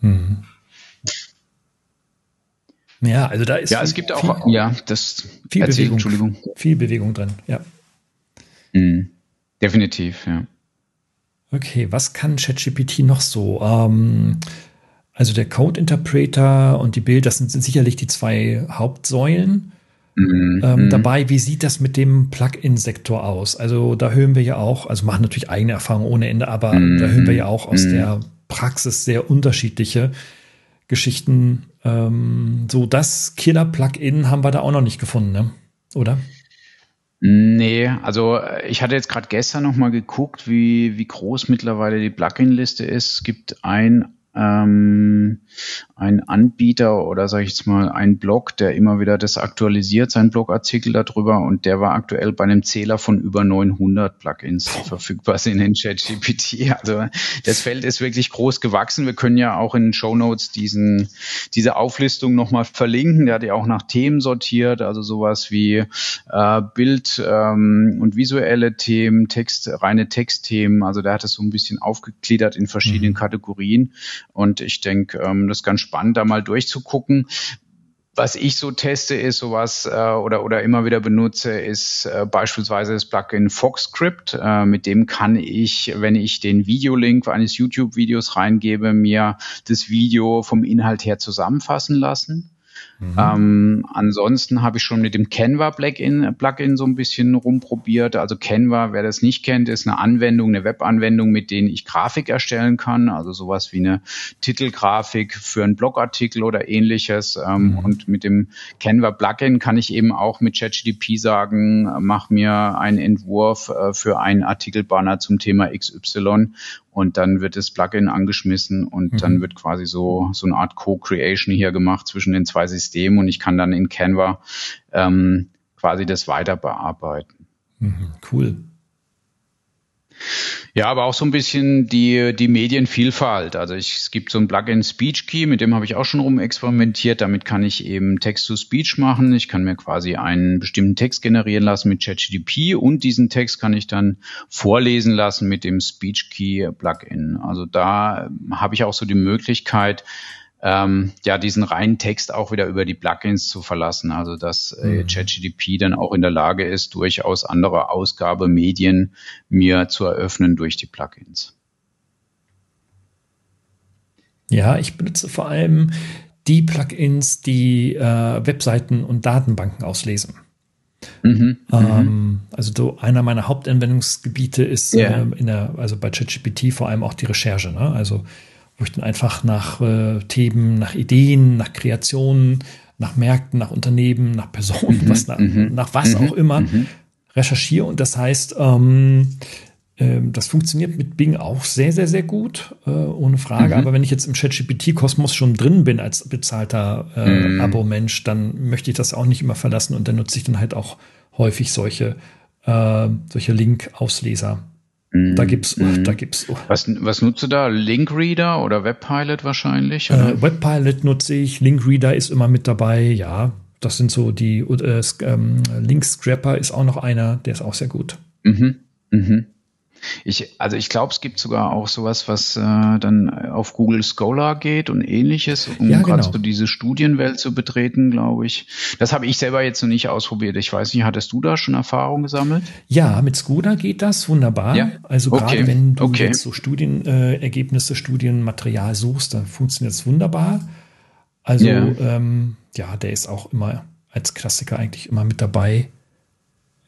Mhm. Ja, also da ist. Ja, es gibt auch, viel, ja, das viel erzähl, Bewegung, Entschuldigung. Viel Bewegung drin, ja. Mhm. Definitiv, ja. Okay, was kann ChatGPT noch so? Ähm, also der Code Interpreter und die Bilder, das sind sicherlich die zwei Hauptsäulen. Mhm. Ähm, mhm. dabei, wie sieht das mit dem Plugin-Sektor aus? Also da hören wir ja auch, also machen natürlich eigene Erfahrungen ohne Ende, aber mhm. da hören wir ja auch aus mhm. der Praxis sehr unterschiedliche Geschichten. Ähm, so das Killer-Plugin haben wir da auch noch nicht gefunden, ne? oder? Nee, also äh, ich hatte jetzt gerade gestern noch mal geguckt, wie, wie groß mittlerweile die Plugin-Liste ist. Es gibt ein ähm, ein Anbieter oder sage ich jetzt mal ein Blog, der immer wieder das aktualisiert, sein Blogartikel darüber und der war aktuell bei einem Zähler von über 900 Plugins, die verfügbar sind in ChatGPT. Also das Feld ist wirklich groß gewachsen. Wir können ja auch in den Show Notes diesen, diese Auflistung nochmal verlinken. Der hat ja auch nach Themen sortiert, also sowas wie äh, Bild ähm, und visuelle Themen, Text, reine Textthemen. Also der hat es so ein bisschen aufgegliedert in verschiedenen mhm. Kategorien und ich denke, ähm, das ist ganz spannend, da mal durchzugucken. Was ich so teste, ist sowas äh, oder, oder immer wieder benutze, ist äh, beispielsweise das Plugin FoxScript. Äh, mit dem kann ich, wenn ich den Videolink eines YouTube-Videos reingebe, mir das Video vom Inhalt her zusammenfassen lassen. Mhm. Ähm, ansonsten habe ich schon mit dem Canva-Plugin Plugin so ein bisschen rumprobiert. Also Canva, wer das nicht kennt, ist eine Anwendung, eine Webanwendung, mit denen ich Grafik erstellen kann. Also sowas wie eine Titelgrafik für einen Blogartikel oder ähnliches. Ähm, mhm. Und mit dem Canva-Plugin kann ich eben auch mit ChatGDP sagen, mach mir einen Entwurf äh, für einen Artikelbanner zum Thema XY und dann wird das Plugin angeschmissen und mhm. dann wird quasi so, so eine Art Co-Creation hier gemacht zwischen den zwei Systemen und ich kann dann in Canva ähm, quasi das weiter bearbeiten. Mhm, cool. Ja, aber auch so ein bisschen die, die Medienvielfalt. Also ich, es gibt so ein Plugin Speech Key, mit dem habe ich auch schon rumexperimentiert. Damit kann ich eben Text-to-Speech machen. Ich kann mir quasi einen bestimmten Text generieren lassen mit ChatGDP und diesen Text kann ich dann vorlesen lassen mit dem Speech Key Plugin. Also da habe ich auch so die Möglichkeit, ähm, ja, diesen reinen Text auch wieder über die Plugins zu verlassen. Also dass äh, mhm. ChatGDP dann auch in der Lage ist, durchaus andere Ausgabemedien mir zu eröffnen durch die Plugins. Ja, ich benutze vor allem die Plugins, die äh, Webseiten und Datenbanken auslesen. Mhm, ähm, mhm. also so einer meiner Hauptanwendungsgebiete ist yeah. äh, in der, also bei ChatGPT vor allem auch die Recherche. Ne? Also wo ich dann einfach nach äh, Themen, nach Ideen, nach Kreationen, nach Märkten, nach Unternehmen, nach Personen, mhm, was nach, mhm, nach was mhm, auch immer mhm. recherchiere. Und das heißt, ähm, äh, das funktioniert mit Bing auch sehr, sehr, sehr gut, äh, ohne Frage. Aber wenn ich jetzt im ChatGPT-Kosmos schon drin bin als bezahlter äh. Abo-Mensch, dann möchte ich das auch nicht immer verlassen und dann nutze ich dann halt auch häufig solche, äh, solche Link-Ausleser. Da mhm. gibt's, mm. da gibt's. Oh. Was, was nutzt du da? Linkreader oder Webpilot wahrscheinlich? Äh, Webpilot nutze ich. Linkreader ist immer mit dabei. Ja, das sind so die. Äh, ähm, Link Scrapper ist auch noch einer. Der ist auch sehr gut. Mhm. Mhm. Ich, also ich glaube, es gibt sogar auch sowas, was äh, dann auf Google Scholar geht und ähnliches, um ja, genau. so diese Studienwelt zu betreten, glaube ich. Das habe ich selber jetzt noch nicht ausprobiert. Ich weiß nicht, hattest du da schon Erfahrung gesammelt? Ja, mit Skoda geht das wunderbar. Ja? Also okay. gerade wenn du okay. jetzt so Studienergebnisse, äh, Studienmaterial suchst, dann funktioniert es wunderbar. Also yeah. ähm, ja, der ist auch immer als Klassiker eigentlich immer mit dabei.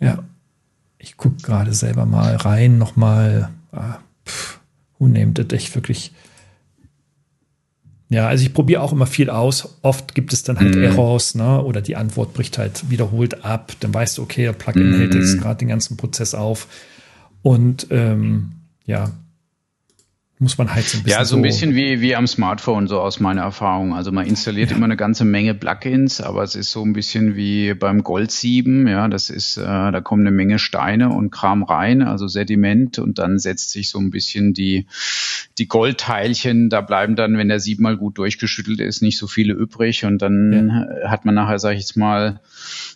Ja. Ich gucke gerade selber mal rein, nochmal. Ah, who named it? Echt wirklich. Ja, also ich probiere auch immer viel aus. Oft gibt es dann halt mm. Errors, ne? Oder die Antwort bricht halt wiederholt ab. Dann weißt du, okay, der Plugin mm. hält jetzt gerade den ganzen Prozess auf. Und ähm, ja, muss man halt so ein bisschen. Ja, so ein bisschen wie, wie am Smartphone, so aus meiner Erfahrung. Also man installiert ja. immer eine ganze Menge Plugins, aber es ist so ein bisschen wie beim Goldsieben. Ja, das ist, äh, da kommen eine Menge Steine und Kram rein, also Sediment und dann setzt sich so ein bisschen die, die Goldteilchen, da bleiben dann, wenn der Sieb mal gut durchgeschüttelt ist, nicht so viele übrig und dann ja. hat man nachher, sag ich jetzt mal,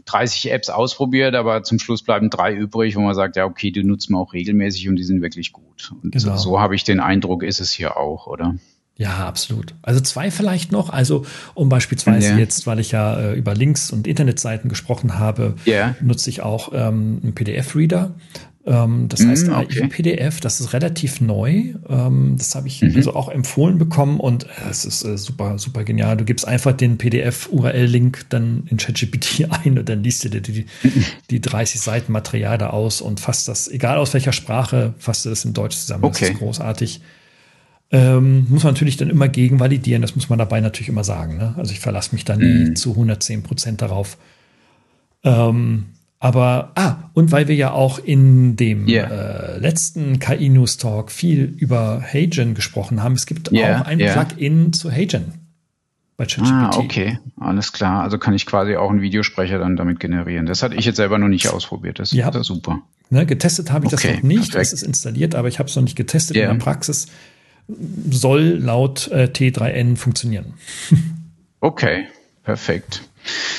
30 Apps ausprobiert, aber zum Schluss bleiben drei übrig, wo man sagt, ja, okay, die nutzt man auch regelmäßig und die sind wirklich gut. Und genau. so habe ich den Eindruck, ist es hier auch, oder? Ja, absolut. Also zwei vielleicht noch. Also um beispielsweise yeah. jetzt, weil ich ja äh, über Links und Internetseiten gesprochen habe, yeah. nutze ich auch ähm, einen PDF-Reader. Ähm, das mm, heißt okay. PDF, das ist relativ neu. Ähm, das habe ich mhm. also auch empfohlen bekommen und äh, es ist äh, super, super genial. Du gibst einfach den PDF-URL-Link dann in ChatGPT *laughs* ein und dann liest du dir die, die 30 Seiten Material da aus und fasst das, egal aus welcher Sprache, fasst du das in Deutsch zusammen. Okay. Das ist großartig. Ähm, muss man natürlich dann immer gegen validieren, das muss man dabei natürlich immer sagen. Ne? Also ich verlasse mich da nie mm. zu 110 Prozent darauf. Ähm, aber, ah, und weil wir ja auch in dem yeah. äh, letzten KI News Talk viel über Hagen gesprochen haben, es gibt yeah, auch ein yeah. Plugin zu Hagen bei ChatGPT. Ah, okay, alles klar. Also kann ich quasi auch einen Videosprecher dann damit generieren. Das hatte ich jetzt selber noch nicht ausprobiert. Das ja. ist super. Ne, getestet habe ich okay, das noch nicht. Perfekt. Das ist installiert, aber ich habe es noch nicht getestet in der Praxis. Soll laut äh, T3N funktionieren. *laughs* okay, perfekt.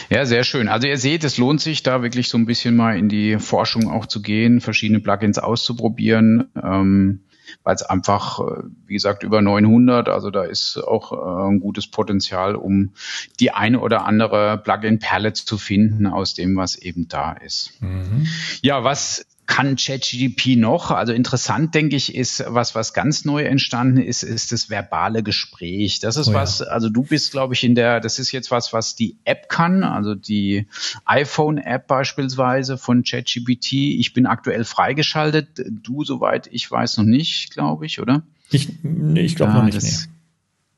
Ja, sehr schön. Also ihr seht, es lohnt sich da wirklich so ein bisschen mal in die Forschung auch zu gehen, verschiedene Plugins auszuprobieren, ähm, weil es einfach, äh, wie gesagt, über 900, also da ist auch äh, ein gutes Potenzial, um die eine oder andere Plugin-Palette zu finden aus dem, was eben da ist. Mhm. Ja, was kann ChatGDP noch? Also interessant, denke ich, ist was, was ganz neu entstanden ist, ist das verbale Gespräch. Das ist oh ja. was, also du bist, glaube ich, in der, das ist jetzt was, was die App kann, also die iPhone-App beispielsweise von ChatGPT. Ich bin aktuell freigeschaltet. Du, soweit ich weiß, noch nicht, glaube ich, oder? Ich, nee, ich glaube noch nicht. Das,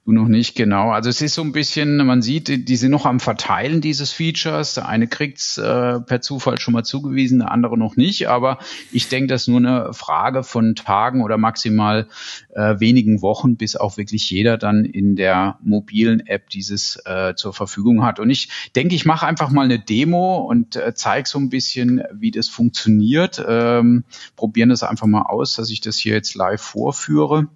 Du noch nicht, genau. Also es ist so ein bisschen, man sieht, die sind noch am Verteilen dieses Features. Der eine kriegt's äh, per Zufall schon mal zugewiesen, der andere noch nicht. Aber ich denke, das ist nur eine Frage von Tagen oder maximal äh, wenigen Wochen, bis auch wirklich jeder dann in der mobilen App dieses äh, zur Verfügung hat. Und ich denke, ich mache einfach mal eine Demo und äh, zeige so ein bisschen, wie das funktioniert. Ähm, probieren das einfach mal aus, dass ich das hier jetzt live vorführe.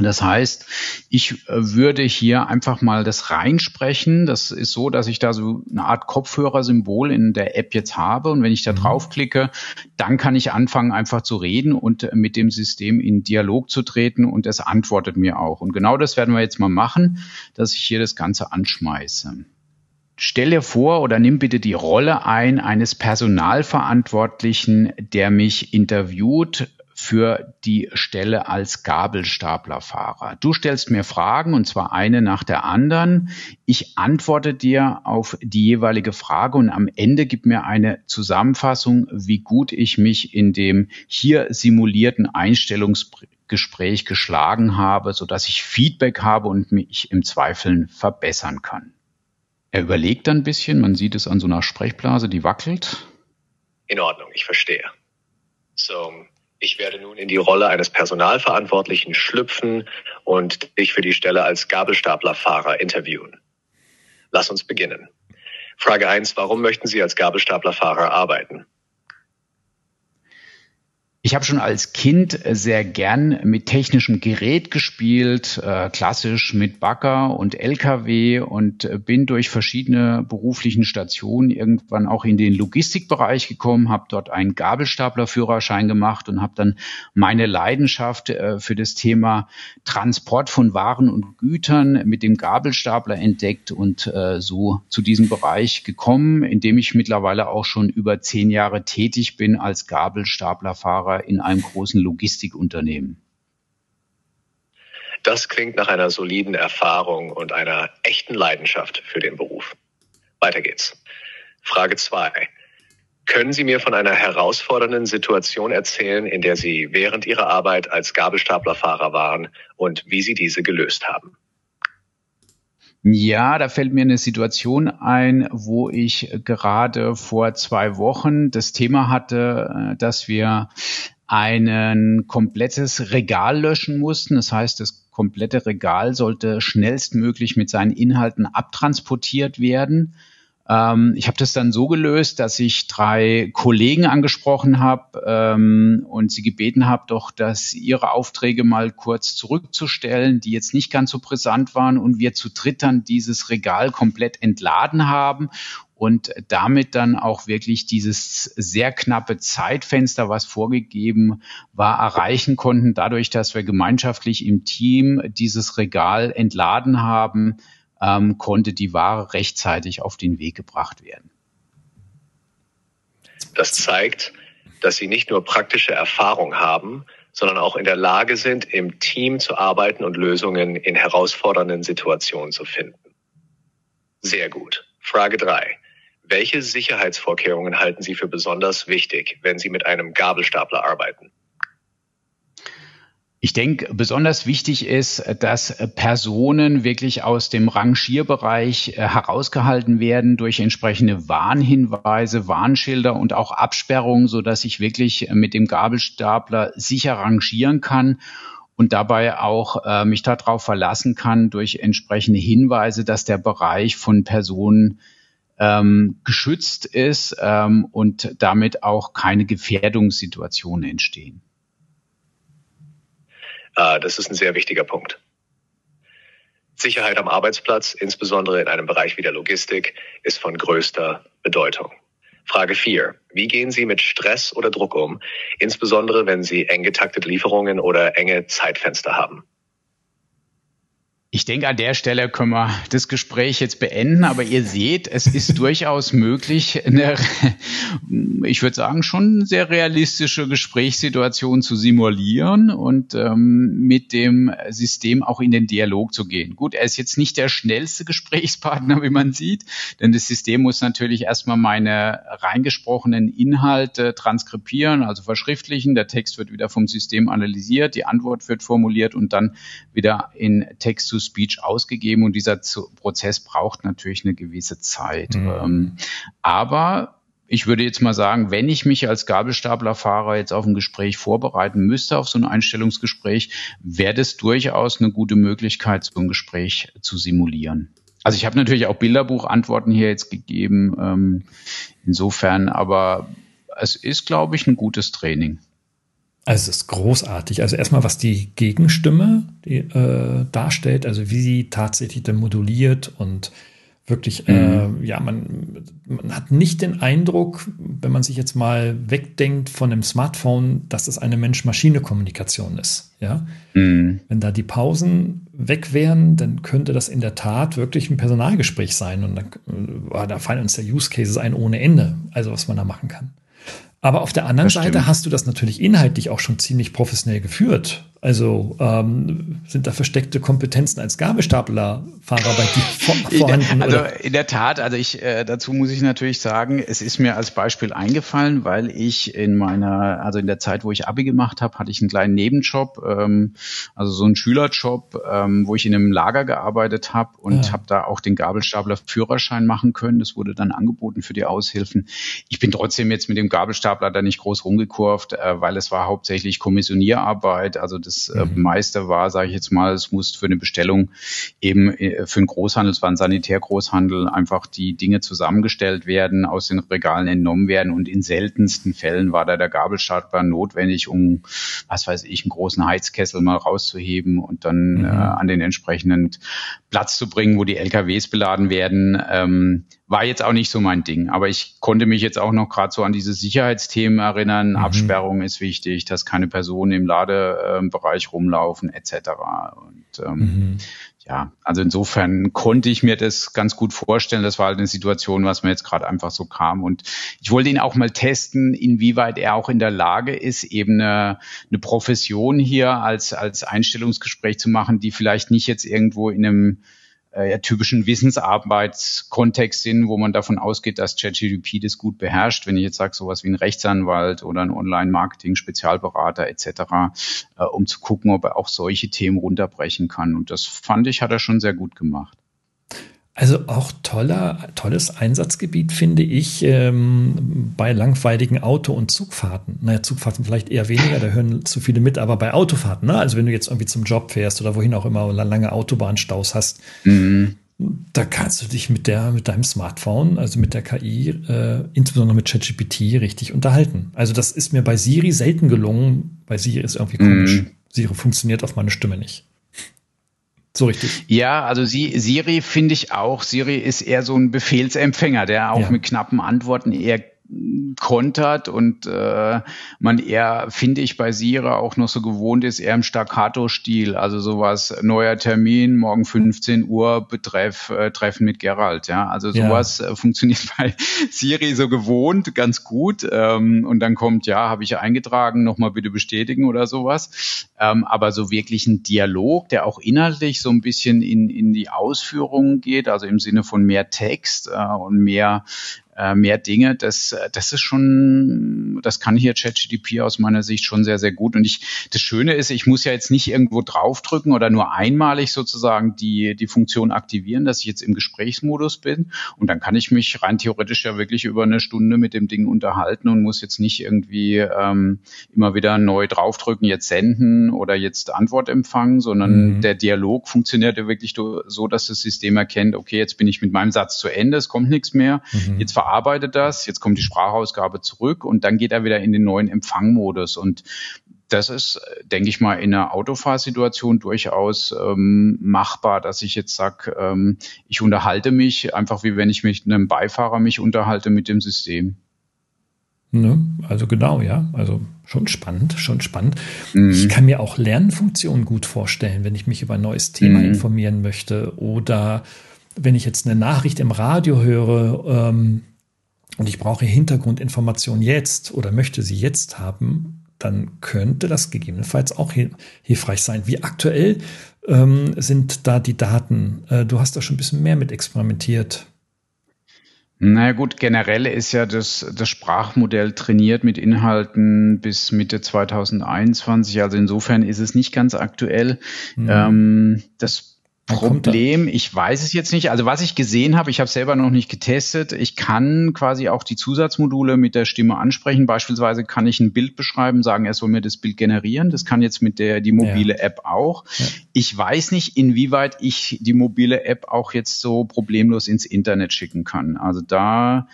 Das heißt, ich äh, würde hier einfach mal das reinsprechen. Das ist so, dass ich da so eine Art Kopfhörersymbol in der App jetzt habe. Und wenn ich da mhm. draufklicke, dann kann ich anfangen, einfach zu reden und mit dem System in Dialog zu treten und es antwortet mir auch. Und genau das werden wir jetzt mal machen, dass ich hier das Ganze anschmeiße. Stell dir vor oder nimm bitte die Rolle ein eines Personalverantwortlichen, der mich interviewt für die Stelle als Gabelstaplerfahrer. Du stellst mir Fragen und zwar eine nach der anderen. Ich antworte dir auf die jeweilige Frage und am Ende gibt mir eine Zusammenfassung, wie gut ich mich in dem hier simulierten Einstellungsgespräch geschlagen habe, so dass ich Feedback habe und mich im Zweifeln verbessern kann. Er überlegt dann ein bisschen, man sieht es an so einer Sprechblase, die wackelt. In Ordnung, ich verstehe. So, ich werde nun in die Rolle eines Personalverantwortlichen schlüpfen und dich für die Stelle als Gabelstaplerfahrer interviewen. Lass uns beginnen. Frage eins: Warum möchten Sie als Gabelstaplerfahrer arbeiten? Ich habe schon als Kind sehr gern mit technischem Gerät gespielt, äh, klassisch mit Bagger und LKW und äh, bin durch verschiedene beruflichen Stationen irgendwann auch in den Logistikbereich gekommen, habe dort einen Gabelstaplerführerschein gemacht und habe dann meine Leidenschaft äh, für das Thema Transport von Waren und Gütern mit dem Gabelstapler entdeckt und äh, so zu diesem Bereich gekommen, in dem ich mittlerweile auch schon über zehn Jahre tätig bin als Gabelstaplerfahrer in einem großen Logistikunternehmen. Das klingt nach einer soliden Erfahrung und einer echten Leidenschaft für den Beruf. Weiter geht's. Frage zwei: Können Sie mir von einer herausfordernden Situation erzählen, in der Sie während Ihrer Arbeit als Gabelstaplerfahrer waren und wie Sie diese gelöst haben? Ja, da fällt mir eine Situation ein, wo ich gerade vor zwei Wochen das Thema hatte, äh, dass wir ein komplettes Regal löschen mussten. Das heißt, das komplette Regal sollte schnellstmöglich mit seinen Inhalten abtransportiert werden. Ähm, ich habe das dann so gelöst, dass ich drei Kollegen angesprochen habe ähm, und sie gebeten habe, doch, dass ihre Aufträge mal kurz zurückzustellen, die jetzt nicht ganz so brisant waren und wir zu dritt dann dieses Regal komplett entladen haben und damit dann auch wirklich dieses sehr knappe Zeitfenster, was vorgegeben war, erreichen konnten, dadurch, dass wir gemeinschaftlich im Team dieses Regal entladen haben, ähm, konnte die Ware rechtzeitig auf den Weg gebracht werden. Das zeigt, dass Sie nicht nur praktische Erfahrung haben, sondern auch in der Lage sind, im Team zu arbeiten und Lösungen in herausfordernden Situationen zu finden. Sehr gut. Frage drei: Welche Sicherheitsvorkehrungen halten Sie für besonders wichtig, wenn Sie mit einem Gabelstapler arbeiten? Ich denke, besonders wichtig ist, dass Personen wirklich aus dem Rangierbereich äh, herausgehalten werden durch entsprechende Warnhinweise, Warnschilder und auch Absperrungen, so dass ich wirklich mit dem Gabelstapler sicher rangieren kann und dabei auch äh, mich darauf verlassen kann durch entsprechende Hinweise, dass der Bereich von Personen ähm, geschützt ist ähm, und damit auch keine Gefährdungssituationen entstehen. Ah, das ist ein sehr wichtiger Punkt. Sicherheit am Arbeitsplatz, insbesondere in einem Bereich wie der Logistik, ist von größter Bedeutung. Frage 4. Wie gehen Sie mit Stress oder Druck um, insbesondere wenn Sie eng getaktete Lieferungen oder enge Zeitfenster haben? Ich denke, an der Stelle können wir das Gespräch jetzt beenden, aber ihr seht, es ist durchaus möglich, eine, ich würde sagen, schon sehr realistische Gesprächssituation zu simulieren und ähm, mit dem System auch in den Dialog zu gehen. Gut, er ist jetzt nicht der schnellste Gesprächspartner, wie man sieht, denn das System muss natürlich erstmal meine reingesprochenen Inhalte transkribieren, also verschriftlichen. Der Text wird wieder vom System analysiert, die Antwort wird formuliert und dann wieder in Text zu Text-to-Speech ausgegeben und dieser Prozess braucht natürlich eine gewisse Zeit. Mhm. Ähm, aber ich würde jetzt mal sagen, wenn ich mich als Gabelstaplerfahrer jetzt auf ein Gespräch vorbereiten müsste, auf so ein Einstellungsgespräch, wäre das durchaus eine gute Möglichkeit, so ein Gespräch zu simulieren. Also ich habe natürlich auch Bilderbuchantworten hier jetzt gegeben, ähm, insofern, aber es ist, glaube ich, ein gutes Training. Also es ist großartig. Also erstmal, was die Gegenstimme die, äh, darstellt, also wie sie tatsächlich dann moduliert und wirklich, äh, mhm. ja, man, man hat nicht den Eindruck, wenn man sich jetzt mal wegdenkt von dem Smartphone, dass es eine Mensch-Maschine-Kommunikation ist. Ja? Mhm. Wenn da die Pausen weg wären, dann könnte das in der Tat wirklich ein Personalgespräch sein. Und dann, äh, da fallen uns der Use Cases ein ohne Ende, also was man da machen kann. Aber auf der anderen Seite hast du das natürlich inhaltlich auch schon ziemlich professionell geführt. Also ähm, sind da versteckte Kompetenzen als Gabelstaplerfahrer bei dir vor, *laughs* vorhanden? Also oder? in der Tat, also ich äh, dazu muss ich natürlich sagen, es ist mir als Beispiel eingefallen, weil ich in meiner, also in der Zeit, wo ich Abi gemacht habe, hatte ich einen kleinen Nebenjob, ähm, also so einen Schülerjob, ähm, wo ich in einem Lager gearbeitet habe und ja. habe da auch den Gabelstapler Führerschein machen können. Das wurde dann angeboten für die Aushilfen. Ich bin trotzdem jetzt mit dem Gabelstapler da nicht groß rumgekurvt, äh, weil es war hauptsächlich Kommissionierarbeit, also das äh, mhm. meiste war, sage ich jetzt mal, es muss für eine Bestellung eben äh, für einen Großhandel, es war ein Sanitärgroßhandel, einfach die Dinge zusammengestellt werden, aus den Regalen entnommen werden und in seltensten Fällen war da der Gabelstapler notwendig, um, was weiß ich, einen großen Heizkessel mal rauszuheben und dann mhm. äh, an den entsprechenden Platz zu bringen, wo die LKWs beladen werden. Ähm, war jetzt auch nicht so mein Ding. Aber ich konnte mich jetzt auch noch gerade so an diese Sicherheitsthemen erinnern. Mhm. Absperrung ist wichtig, dass keine Personen im Ladebereich rumlaufen, etc. Und ähm, mhm. ja, also insofern konnte ich mir das ganz gut vorstellen. Das war halt eine Situation, was mir jetzt gerade einfach so kam. Und ich wollte ihn auch mal testen, inwieweit er auch in der Lage ist, eben eine, eine Profession hier als, als Einstellungsgespräch zu machen, die vielleicht nicht jetzt irgendwo in einem äh, typischen Wissensarbeitskontext sind, wo man davon ausgeht, dass ChatGPT das gut beherrscht. Wenn ich jetzt sage, sowas wie ein Rechtsanwalt oder ein Online-Marketing-Spezialberater etc., äh, um zu gucken, ob er auch solche Themen runterbrechen kann. Und das fand ich, hat er schon sehr gut gemacht. Also auch toller, tolles Einsatzgebiet finde ich ähm, bei langweiligen Auto- und Zugfahrten. Naja, Zugfahrten vielleicht eher weniger, da hören zu viele mit, aber bei Autofahrten, ne? also wenn du jetzt irgendwie zum Job fährst oder wohin auch immer oder lange Autobahnstaus hast, mhm. da kannst du dich mit der, mit deinem Smartphone, also mit der KI, äh, insbesondere mit ChatGPT, richtig unterhalten. Also das ist mir bei Siri selten gelungen. Bei Siri ist irgendwie komisch. Mhm. Siri funktioniert auf meine Stimme nicht. So richtig. Ja, also sie, Siri finde ich auch. Siri ist eher so ein Befehlsempfänger, der auch ja. mit knappen Antworten eher kontert und äh, man eher, finde ich, bei Sira auch noch so gewohnt ist, eher im Staccato-Stil. Also sowas, neuer Termin, morgen 15 Uhr, Betreff, äh, Treffen mit Gerald. Ja, also sowas ja. äh, funktioniert *laughs* bei Siri so gewohnt, ganz gut. Ähm, und dann kommt, ja, habe ich eingetragen, nochmal bitte bestätigen oder sowas. Ähm, aber so wirklich ein Dialog, der auch inhaltlich so ein bisschen in, in die Ausführungen geht, also im Sinne von mehr Text äh, und mehr äh, mehr Dinge, das, das ist schon, das kann hier ChatGDP aus meiner Sicht schon sehr, sehr gut. Und ich, das Schöne ist, ich muss ja jetzt nicht irgendwo draufdrücken oder nur einmalig sozusagen die, die Funktion aktivieren, dass ich jetzt im Gesprächsmodus bin. Und dann kann ich mich rein theoretisch ja wirklich über eine Stunde mit dem Ding unterhalten und muss jetzt nicht irgendwie ähm, immer wieder neu draufdrücken, jetzt senden oder jetzt Antwort empfangen, sondern mhm. der Dialog funktioniert ja wirklich so, dass das System erkennt, okay, jetzt bin ich mit meinem Satz zu Ende, es kommt nichts mehr, mhm. jetzt verarbeitet das, jetzt kommt die Sprachausgabe zurück und dann geht er wieder in den neuen Empfangmodus. Und das ist, denke ich mal, in einer Autofahrsituation durchaus ähm, machbar, dass ich jetzt sage, ähm, ich unterhalte mich einfach wie wenn ich mich mit einem Beifahrer mich unterhalte mit dem System. Ne? Also genau, ja. Also schon spannend, schon spannend. Mhm. Ich kann mir auch Lernfunktionen gut vorstellen, wenn ich mich über ein neues Thema mhm. informieren möchte oder wenn ich jetzt eine Nachricht im Radio höre, ähm, und ich brauche Hintergrundinformationen jetzt oder möchte sie jetzt haben, dann könnte das gegebenenfalls auch hilfreich sein. Wie aktuell ähm, sind da die Daten? Äh, du hast da schon ein bisschen mehr mit experimentiert. Naja gut, generell ist ja das, das Sprachmodell trainiert mit Inhalten bis Mitte 2021. Also insofern ist es nicht ganz aktuell. Mhm. Ähm, das Problem, ich weiß es jetzt nicht. Also was ich gesehen habe, ich habe selber noch nicht getestet. Ich kann quasi auch die Zusatzmodule mit der Stimme ansprechen. Beispielsweise kann ich ein Bild beschreiben, sagen, er soll mir das Bild generieren. Das kann jetzt mit der die mobile ja. App auch. Ja. Ich weiß nicht, inwieweit ich die mobile App auch jetzt so problemlos ins Internet schicken kann. Also da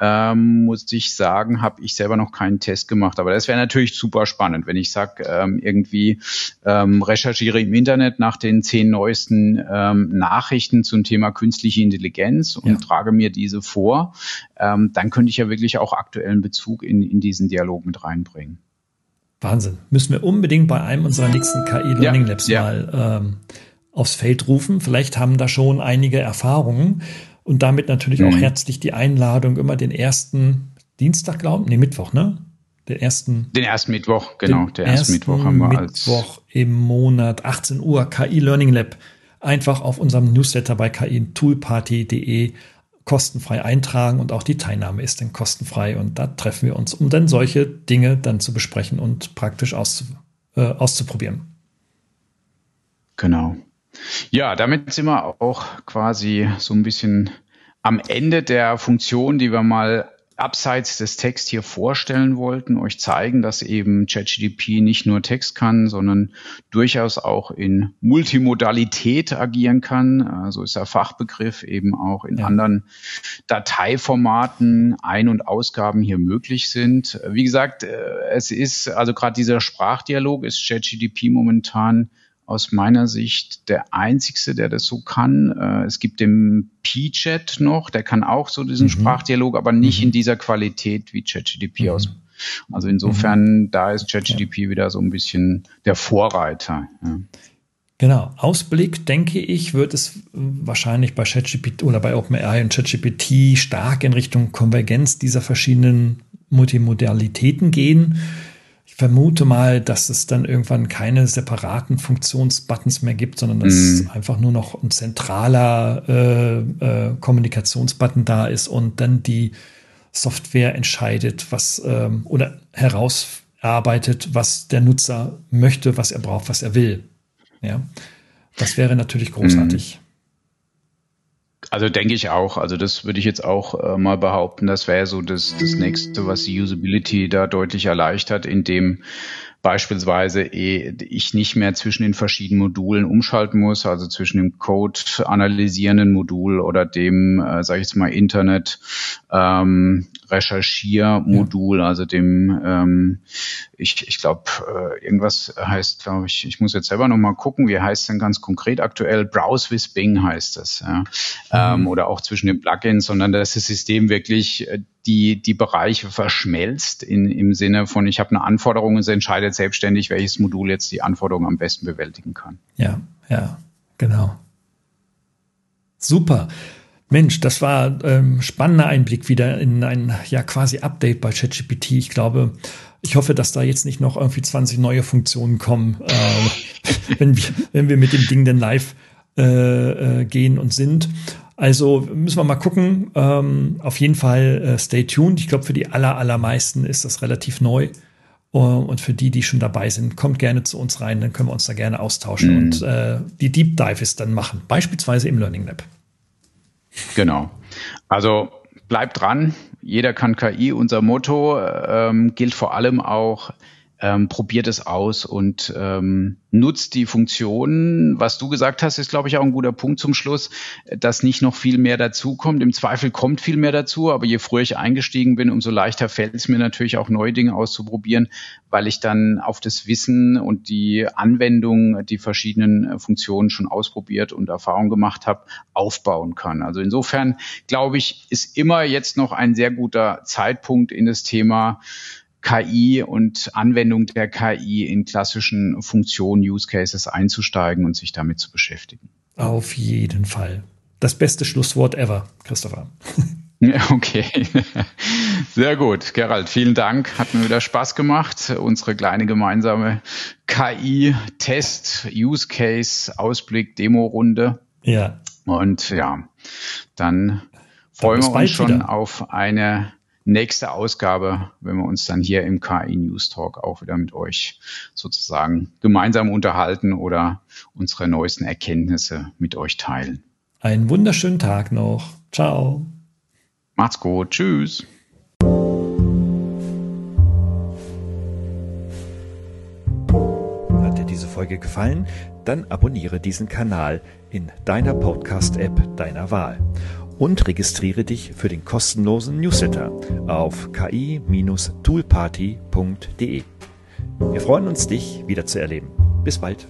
ähm, muss ich sagen, habe ich selber noch keinen Test gemacht. Aber das wäre natürlich super spannend, wenn ich sage, ähm, irgendwie ähm, recherchiere im Internet nach den zehn neuesten ähm, Nachrichten zum Thema künstliche Intelligenz und ja. trage mir diese vor. Ähm, dann könnte ich ja wirklich auch aktuellen Bezug in, in diesen Dialog mit reinbringen. Wahnsinn. Müssen wir unbedingt bei einem unserer nächsten KI Learning Labs ja, mal ähm, aufs Feld rufen. Vielleicht haben da schon einige Erfahrungen. Und damit natürlich mhm. auch herzlich die Einladung, immer den ersten Dienstag, glauben, nee, Mittwoch, ne? Den ersten. Den ersten Mittwoch, genau. Den ersten Mittwoch haben wir Mittwoch als im Monat, 18 Uhr, KI Learning Lab. Einfach auf unserem Newsletter bei ki-toolparty.de kostenfrei eintragen und auch die Teilnahme ist dann kostenfrei und da treffen wir uns, um dann solche Dinge dann zu besprechen und praktisch auszu, äh, auszuprobieren. Genau. Ja, damit sind wir auch quasi so ein bisschen am Ende der Funktion, die wir mal abseits des Texts hier vorstellen wollten, euch zeigen, dass eben ChatGDP nicht nur Text kann, sondern durchaus auch in Multimodalität agieren kann. So also ist der Fachbegriff eben auch in ja. anderen Dateiformaten Ein- und Ausgaben hier möglich sind. Wie gesagt, äh, es ist also gerade dieser Sprachdialog ist ChatGDP momentan aus meiner Sicht der einzigste, der das so kann. Äh, es gibt den P-Chat noch, der kann auch so diesen mhm. Sprachdialog, aber nicht mhm. in dieser Qualität wie ChatGDP mhm. aus. Also insofern, mhm. da ist ChatGDP ja. wieder so ein bisschen der Vorreiter. Ja. Genau. Ausblick, denke ich, wird es wahrscheinlich bei ChatGPT oder bei OpenAI und ChatGPT stark in Richtung Konvergenz dieser verschiedenen Multimodalitäten gehen vermute mal, dass es dann irgendwann keine separaten Funktionsbuttons mehr gibt, sondern dass mm. einfach nur noch ein zentraler äh, äh, Kommunikationsbutton da ist und dann die Software entscheidet, was ähm, oder herausarbeitet, was der Nutzer möchte, was er braucht, was er will. Ja, das wäre natürlich großartig. Mm. Also denke ich auch. Also das würde ich jetzt auch äh, mal behaupten. Das wäre so das, das nächste, was die Usability da deutlich erleichtert, indem beispielsweise eh, ich nicht mehr zwischen den verschiedenen Modulen umschalten muss, also zwischen dem Code analysierenden Modul oder dem, äh, sage ich jetzt mal, Internet ähm, Recherchiermodul, also dem, ähm, ich, ich glaube, äh, irgendwas heißt, glaube ich, ich muss jetzt selber nochmal gucken, wie heißt es denn ganz konkret aktuell? Browse with Bing heißt das, ja. Mhm. Ähm, oder auch zwischen den Plugins, sondern dass das System wirklich äh, die, die Bereiche verschmelzt in, im Sinne von, ich habe eine Anforderung, es entscheidet selbstständig, welches Modul jetzt die Anforderung am besten bewältigen kann. Ja, ja, genau. Super. Mensch, das war ähm, spannender Einblick wieder in ein ja quasi Update bei ChatGPT. Ich glaube, ich hoffe, dass da jetzt nicht noch irgendwie 20 neue Funktionen kommen, äh, *laughs* wenn, wir, wenn wir mit dem Ding denn live äh, äh, gehen und sind. Also müssen wir mal gucken. Ähm, auf jeden Fall äh, stay tuned. Ich glaube, für die aller, allermeisten ist das relativ neu. Uh, und für die, die schon dabei sind, kommt gerne zu uns rein, dann können wir uns da gerne austauschen mhm. und äh, die Deep Dives dann machen, beispielsweise im Learning Lab. Genau. Also bleibt dran. Jeder kann KI. Unser Motto ähm, gilt vor allem auch ähm, probiert es aus und ähm, nutzt die Funktionen. Was du gesagt hast, ist, glaube ich, auch ein guter Punkt zum Schluss, dass nicht noch viel mehr dazukommt. Im Zweifel kommt viel mehr dazu, aber je früher ich eingestiegen bin, umso leichter fällt es mir natürlich auch neue Dinge auszuprobieren, weil ich dann auf das Wissen und die Anwendung, die verschiedenen Funktionen schon ausprobiert und Erfahrung gemacht habe, aufbauen kann. Also insofern, glaube ich, ist immer jetzt noch ein sehr guter Zeitpunkt in das Thema KI und Anwendung der KI in klassischen Funktionen, Use Cases einzusteigen und sich damit zu beschäftigen. Auf jeden Fall. Das beste Schlusswort ever, Christopher. *laughs* Okay. Sehr gut. Gerald, vielen Dank. Hat mir wieder Spaß gemacht. Unsere kleine gemeinsame KI-Test, Use Case, Ausblick, Demo-Runde. Ja. Und ja, dann freuen wir uns schon wieder. auf eine nächste Ausgabe, wenn wir uns dann hier im KI News Talk auch wieder mit euch sozusagen gemeinsam unterhalten oder unsere neuesten Erkenntnisse mit euch teilen. Einen wunderschönen Tag noch. Ciao. Macht's gut. Tschüss. Hat dir diese Folge gefallen? Dann abonniere diesen Kanal in deiner Podcast-App deiner Wahl und registriere dich für den kostenlosen Newsletter auf ki-toolparty.de. Wir freuen uns, dich wieder zu erleben. Bis bald.